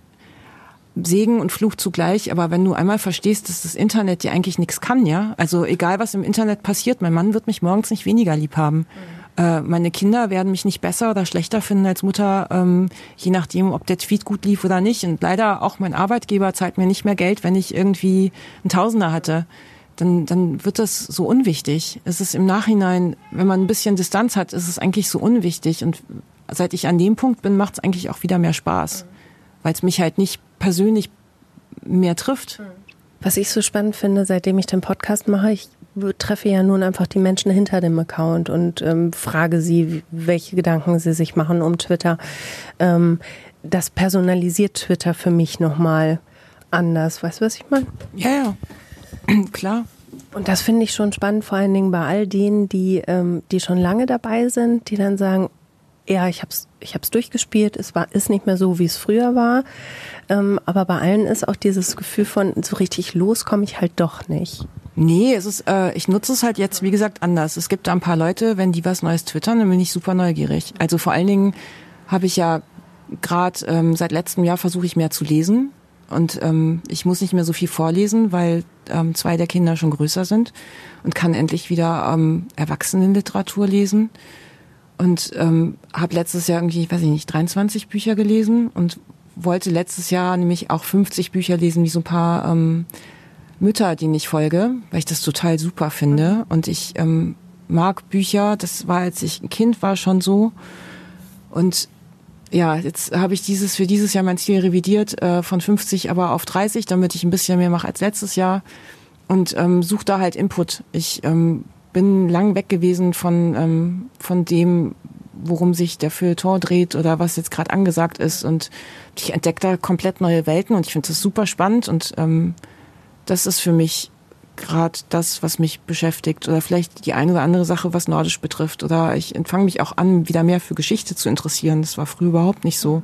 Segen und Fluch zugleich, aber wenn du einmal verstehst, dass das Internet dir eigentlich nichts kann, ja, also egal was im Internet passiert, mein Mann wird mich morgens nicht weniger lieb haben. Mhm äh, meine Kinder werden mich nicht besser oder schlechter finden als Mutter, ähm, je nachdem, ob der Tweet gut lief oder nicht. Und leider auch mein Arbeitgeber zahlt mir nicht mehr Geld, wenn ich irgendwie einen Tausender hatte. Dann, dann wird das so unwichtig. Es ist im Nachhinein, wenn man ein bisschen Distanz hat, ist es eigentlich so unwichtig. Und seit ich an dem Punkt bin, macht es eigentlich auch wieder mehr Spaß, weil es mich halt nicht persönlich mehr trifft. Was ich so spannend finde, seitdem ich den Podcast mache, ich treffe ja nun einfach die Menschen hinter dem Account und ähm, frage sie, welche Gedanken sie sich machen um Twitter. Ähm, das personalisiert Twitter für mich nochmal anders. Weißt du, was ich meine? Ja, ja. (clears throat) Klar. Und das finde ich schon spannend, vor allen Dingen bei all denen, die, ähm, die schon lange dabei sind, die dann sagen, ja, ich habe es ich hab's durchgespielt, es war, ist nicht mehr so, wie es früher war. Ähm, aber bei allen ist auch dieses Gefühl von, so richtig los komme ich halt doch nicht. Nee, es ist, äh, ich nutze es halt jetzt, wie gesagt, anders. Es gibt da ein paar Leute, wenn die was Neues twittern, dann bin ich super neugierig. Also vor allen Dingen habe ich ja gerade ähm, seit letztem Jahr versuche ich mehr zu lesen. Und ähm, ich muss nicht mehr so viel vorlesen, weil ähm, zwei der Kinder schon größer sind und kann endlich wieder ähm, Erwachsenenliteratur lesen. Und ähm, habe letztes Jahr irgendwie, weiß ich nicht, 23 Bücher gelesen und wollte letztes Jahr nämlich auch 50 Bücher lesen, wie so ein paar ähm, Mütter, die ich folge, weil ich das total super finde. Und ich ähm, mag Bücher, das war, als ich ein Kind war, schon so. Und ja, jetzt habe ich dieses für dieses Jahr mein Ziel revidiert äh, von 50 aber auf 30, damit ich ein bisschen mehr mache als letztes Jahr und ähm, suche da halt Input. Ich ähm, bin lang weg gewesen von ähm, von dem, worum sich der Feuilleton dreht oder was jetzt gerade angesagt ist und ich entdecke da komplett neue Welten und ich finde das super spannend und ähm, das ist für mich gerade das, was mich beschäftigt oder vielleicht die eine oder andere Sache, was Nordisch betrifft. Oder ich fange mich auch an, wieder mehr für Geschichte zu interessieren. Das war früher überhaupt nicht so.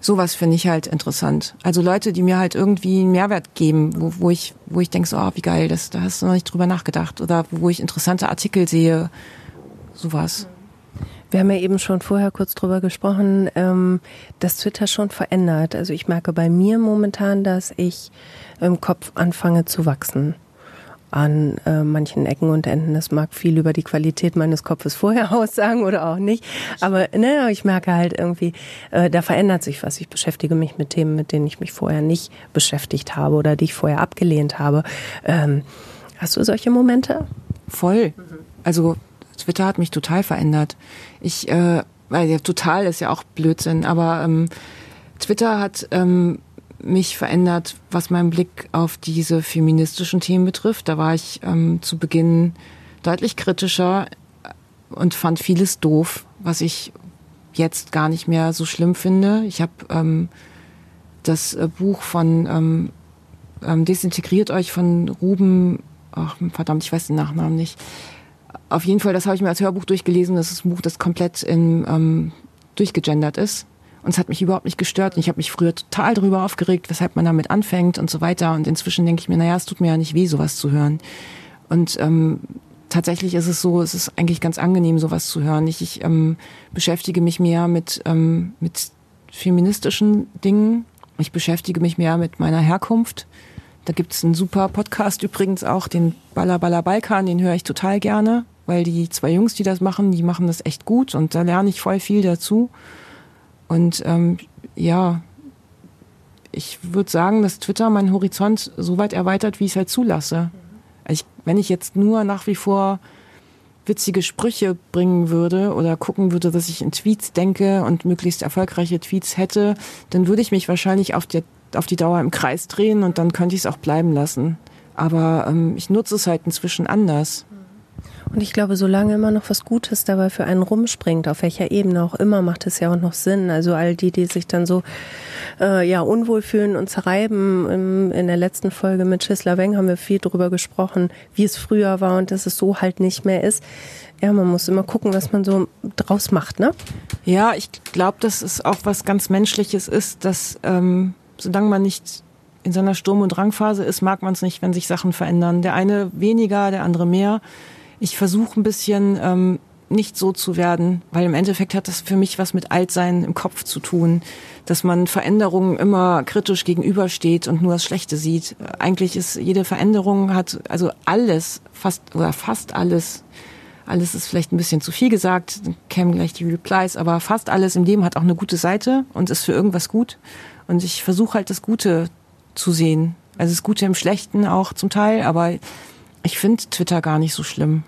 Sowas finde ich halt interessant. Also Leute, die mir halt irgendwie einen Mehrwert geben, wo, wo ich, wo ich denke, so, oh, wie geil, das, da hast du noch nicht drüber nachgedacht. Oder wo ich interessante Artikel sehe. Sowas. Wir haben ja eben schon vorher kurz drüber gesprochen, ähm, dass Twitter schon verändert. Also ich merke bei mir momentan, dass ich im Kopf anfange zu wachsen an äh, manchen Ecken und Enden. Das mag viel über die Qualität meines Kopfes vorher (laughs) aussagen oder auch nicht. Aber ne, ich merke halt irgendwie, äh, da verändert sich was. Ich beschäftige mich mit Themen, mit denen ich mich vorher nicht beschäftigt habe oder die ich vorher abgelehnt habe. Ähm, hast du solche Momente? Voll. Also Twitter hat mich total verändert. Ich, äh, weil ja total ist ja auch Blödsinn, aber ähm, Twitter hat ähm, mich verändert, was meinen Blick auf diese feministischen Themen betrifft. Da war ich ähm, zu Beginn deutlich kritischer und fand vieles doof, was ich jetzt gar nicht mehr so schlimm finde. Ich habe ähm, das äh, Buch von ähm, ähm, Desintegriert euch von Ruben, ach verdammt, ich weiß den Nachnamen nicht, auf jeden Fall, das habe ich mir als Hörbuch durchgelesen. Das ist ein Buch, das komplett in, ähm, durchgegendert ist. Und es hat mich überhaupt nicht gestört. Und ich habe mich früher total darüber aufgeregt, weshalb man damit anfängt und so weiter. Und inzwischen denke ich mir, naja, es tut mir ja nicht weh, sowas zu hören. Und ähm, tatsächlich ist es so, es ist eigentlich ganz angenehm, sowas zu hören. Ich, ich ähm, beschäftige mich mehr mit, ähm, mit feministischen Dingen. Ich beschäftige mich mehr mit meiner Herkunft. Da gibt's einen super Podcast übrigens auch, den Balla Balla Balkan, den höre ich total gerne weil die zwei Jungs, die das machen, die machen das echt gut und da lerne ich voll viel dazu. Und ähm, ja, ich würde sagen, dass Twitter meinen Horizont so weit erweitert, wie ich es halt zulasse. Also ich, wenn ich jetzt nur nach wie vor witzige Sprüche bringen würde oder gucken würde, dass ich in Tweets denke und möglichst erfolgreiche Tweets hätte, dann würde ich mich wahrscheinlich auf, die, auf die Dauer im Kreis drehen und dann könnte ich es auch bleiben lassen. Aber ähm, ich nutze es halt inzwischen anders. Und ich glaube, solange immer noch was Gutes dabei für einen rumspringt, auf welcher Ebene auch immer, macht es ja auch noch Sinn. Also all die, die sich dann so äh, ja unwohl fühlen und zerreiben. Im, in der letzten Folge mit Schisla Weng haben wir viel darüber gesprochen, wie es früher war und dass es so halt nicht mehr ist. Ja, man muss immer gucken, was man so draus macht, ne? Ja, ich glaube, dass es auch was ganz Menschliches ist, dass ähm, solange man nicht in seiner Sturm- und Drangphase ist, mag man es nicht, wenn sich Sachen verändern. Der eine weniger, der andere mehr ich versuche ein bisschen ähm, nicht so zu werden, weil im Endeffekt hat das für mich was mit Altsein im Kopf zu tun, dass man Veränderungen immer kritisch gegenübersteht und nur das Schlechte sieht. Eigentlich ist jede Veränderung hat, also alles, fast oder fast alles, alles ist vielleicht ein bisschen zu viel gesagt, dann kämen gleich die Replies, aber fast alles im Leben hat auch eine gute Seite und ist für irgendwas gut. Und ich versuche halt das Gute zu sehen. Also das Gute im Schlechten auch zum Teil, aber ich finde Twitter gar nicht so schlimm.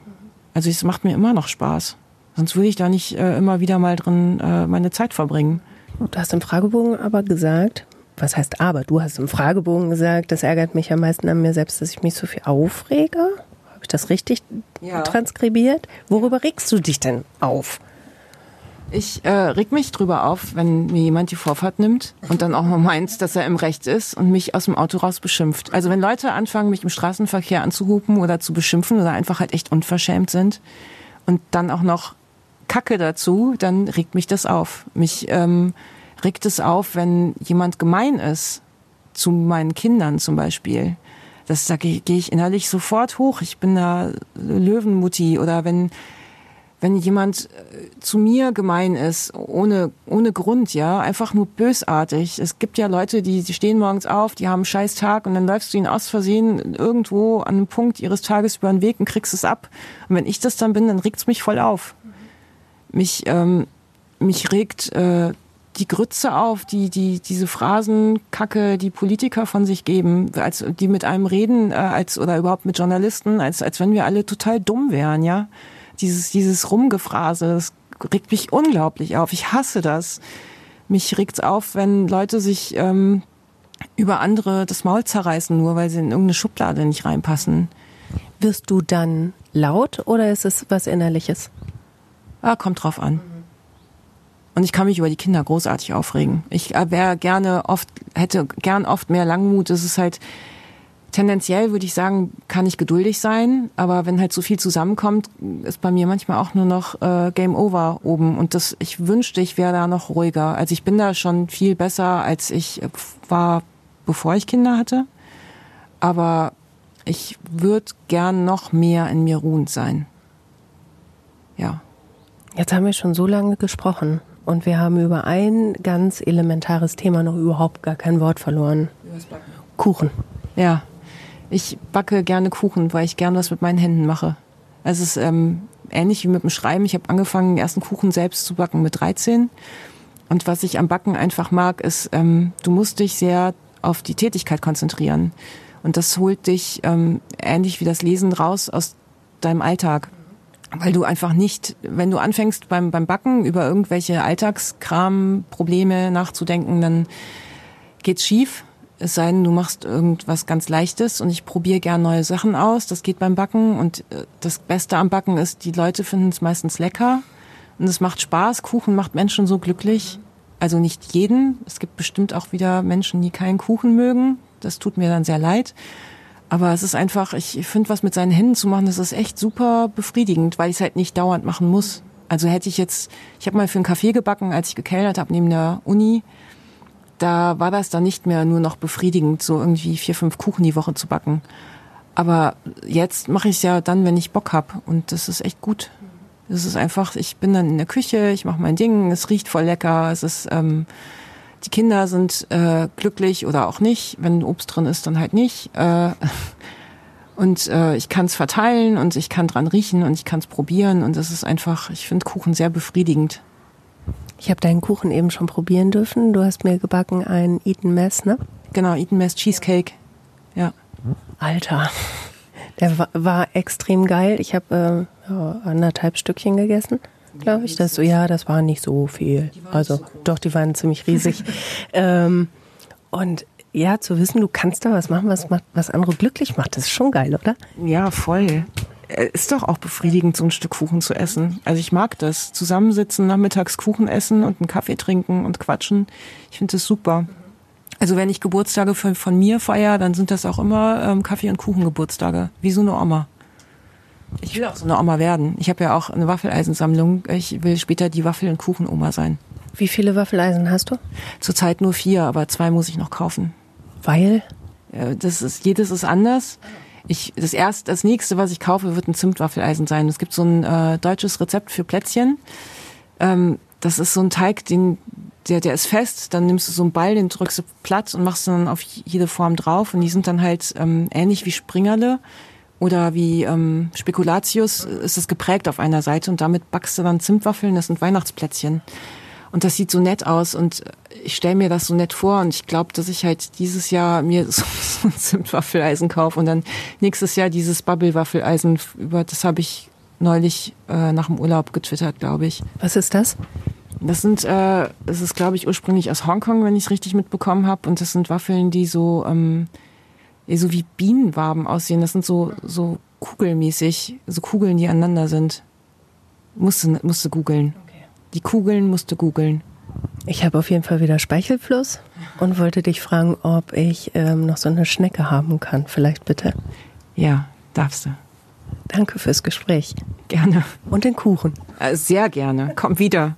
Also es macht mir immer noch Spaß. Sonst würde ich da nicht äh, immer wieder mal drin äh, meine Zeit verbringen. Du hast im Fragebogen aber gesagt, was heißt aber? Du hast im Fragebogen gesagt, das ärgert mich am meisten an mir selbst, dass ich mich so viel aufrege. Habe ich das richtig ja. transkribiert? Worüber regst du dich denn auf? Ich äh, reg mich drüber auf, wenn mir jemand die Vorfahrt nimmt und dann auch noch meint, dass er im Recht ist und mich aus dem Auto raus beschimpft. Also wenn Leute anfangen, mich im Straßenverkehr anzuhupen oder zu beschimpfen oder einfach halt echt unverschämt sind und dann auch noch Kacke dazu, dann regt mich das auf. Mich ähm, regt es auf, wenn jemand gemein ist zu meinen Kindern zum Beispiel. Das, da gehe geh ich innerlich sofort hoch. Ich bin da Löwenmutti oder wenn wenn jemand äh, zu mir gemein ist, ohne, ohne Grund, ja, einfach nur bösartig. Es gibt ja Leute, die, die stehen morgens auf, die haben einen scheiß Tag und dann läufst du ihnen aus Versehen irgendwo an einem Punkt ihres Tages über den Weg und kriegst es ab. Und wenn ich das dann bin, dann regt's mich voll auf. Mich, ähm, mich regt äh, die Grütze auf, die, die, diese Phrasenkacke, die Politiker von sich geben, als die mit einem reden, äh, als oder überhaupt mit Journalisten, als, als wenn wir alle total dumm wären, ja dieses, dieses Rumgephrase, das regt mich unglaublich auf. Ich hasse das. Mich regt's auf, wenn Leute sich ähm, über andere das Maul zerreißen, nur weil sie in irgendeine Schublade nicht reinpassen. Wirst du dann laut oder ist es was Innerliches? Ah, kommt drauf an. Und ich kann mich über die Kinder großartig aufregen. Ich äh, wäre gerne oft, hätte gern oft mehr Langmut. Es ist halt, tendenziell würde ich sagen, kann ich geduldig sein, aber wenn halt so viel zusammenkommt, ist bei mir manchmal auch nur noch äh, Game Over oben. Und das, ich wünschte, ich wäre da noch ruhiger. Also ich bin da schon viel besser, als ich war, bevor ich Kinder hatte. Aber ich würde gern noch mehr in mir ruhend sein. Ja. Jetzt haben wir schon so lange gesprochen und wir haben über ein ganz elementares Thema noch überhaupt gar kein Wort verloren. Kuchen. Ja, ich backe gerne Kuchen, weil ich gerne was mit meinen Händen mache. Es ist ähm, ähnlich wie mit dem Schreiben. Ich habe angefangen, den ersten Kuchen selbst zu backen mit 13. Und was ich am Backen einfach mag, ist, ähm, du musst dich sehr auf die Tätigkeit konzentrieren. Und das holt dich ähm, ähnlich wie das Lesen raus aus deinem Alltag weil du einfach nicht, wenn du anfängst beim, beim Backen über irgendwelche Alltagskram-Probleme nachzudenken, dann geht's schief. Es sei denn, du machst irgendwas ganz Leichtes und ich probiere gern neue Sachen aus. Das geht beim Backen und äh, das Beste am Backen ist, die Leute finden es meistens lecker und es macht Spaß. Kuchen macht Menschen so glücklich. Also nicht jeden. Es gibt bestimmt auch wieder Menschen, die keinen Kuchen mögen. Das tut mir dann sehr leid. Aber es ist einfach, ich finde, was mit seinen Händen zu machen, das ist echt super befriedigend, weil ich es halt nicht dauernd machen muss. Also hätte ich jetzt, ich habe mal für einen Kaffee gebacken, als ich gekellert habe neben der Uni. Da war das dann nicht mehr nur noch befriedigend, so irgendwie vier, fünf Kuchen die Woche zu backen. Aber jetzt mache ich es ja dann, wenn ich Bock hab und das ist echt gut. Es ist einfach, ich bin dann in der Küche, ich mache mein Ding, es riecht voll lecker, es ist ähm, die Kinder sind äh, glücklich oder auch nicht. Wenn Obst drin ist, dann halt nicht. Äh, (laughs) und äh, ich kann es verteilen und ich kann dran riechen und ich kann es probieren. Und das ist einfach, ich finde Kuchen sehr befriedigend. Ich habe deinen Kuchen eben schon probieren dürfen. Du hast mir gebacken ein Eton Mess, ne? Genau, Eton Mess Cheesecake. Ja. Alter, der war, war extrem geil. Ich habe äh, ja, anderthalb Stückchen gegessen glaube ich. Das, ja, das war nicht so viel. Also so doch, die waren ziemlich riesig. (laughs) ähm, und ja, zu wissen, du kannst da was machen, was macht, was andere glücklich macht, das ist schon geil, oder? Ja, voll. Äh, ist doch auch befriedigend, so ein Stück Kuchen zu essen. Also ich mag das. Zusammensitzen, nachmittags Kuchen essen und einen Kaffee trinken und quatschen. Ich finde das super. Also wenn ich Geburtstage von, von mir feiere, dann sind das auch immer ähm, Kaffee- und Kuchengeburtstage. Wie so eine Oma. Ich will auch so eine Oma werden. Ich habe ja auch eine Waffeleisensammlung. Ich will später die Waffel- und Kuchenoma sein. Wie viele Waffeleisen hast du? Zurzeit nur vier, aber zwei muss ich noch kaufen. Weil? Das ist, jedes ist anders. Ich, das erste, das nächste, was ich kaufe, wird ein Zimtwaffeleisen sein. Es gibt so ein äh, deutsches Rezept für Plätzchen. Ähm, das ist so ein Teig, den, der, der ist fest. Dann nimmst du so einen Ball, den drückst du platt und machst dann auf jede Form drauf. Und die sind dann halt ähm, ähnlich wie Springerle oder wie ähm, Spekulatius ist es geprägt auf einer Seite und damit backst du dann Zimtwaffeln, das sind Weihnachtsplätzchen. Und das sieht so nett aus und ich stelle mir das so nett vor und ich glaube, dass ich halt dieses Jahr mir (laughs) so, ein Zimtwaffeleisen kaufe und dann nächstes Jahr dieses Bubble-Waffeleisen, über das habe ich neulich äh, nach dem Urlaub getwittert, glaube ich. Was ist das? Das sind, äh, das ist glaube ich ursprünglich aus Hongkong, wenn ich es richtig mitbekommen habe und das sind Waffeln, die so ähm, so wie Bienenwaben aussehen. Das sind so, so kugelmäßig, so Kugeln, die aneinander sind. Musste, musste googeln. Die Kugeln musste googeln. Ich habe auf jeden Fall wieder Speichelfluss und wollte dich fragen, ob ich ähm, noch so eine Schnecke haben kann. Vielleicht bitte. Ja, darfst du. Danke fürs Gespräch. Gerne. Und den Kuchen. Äh, sehr gerne. Komm wieder.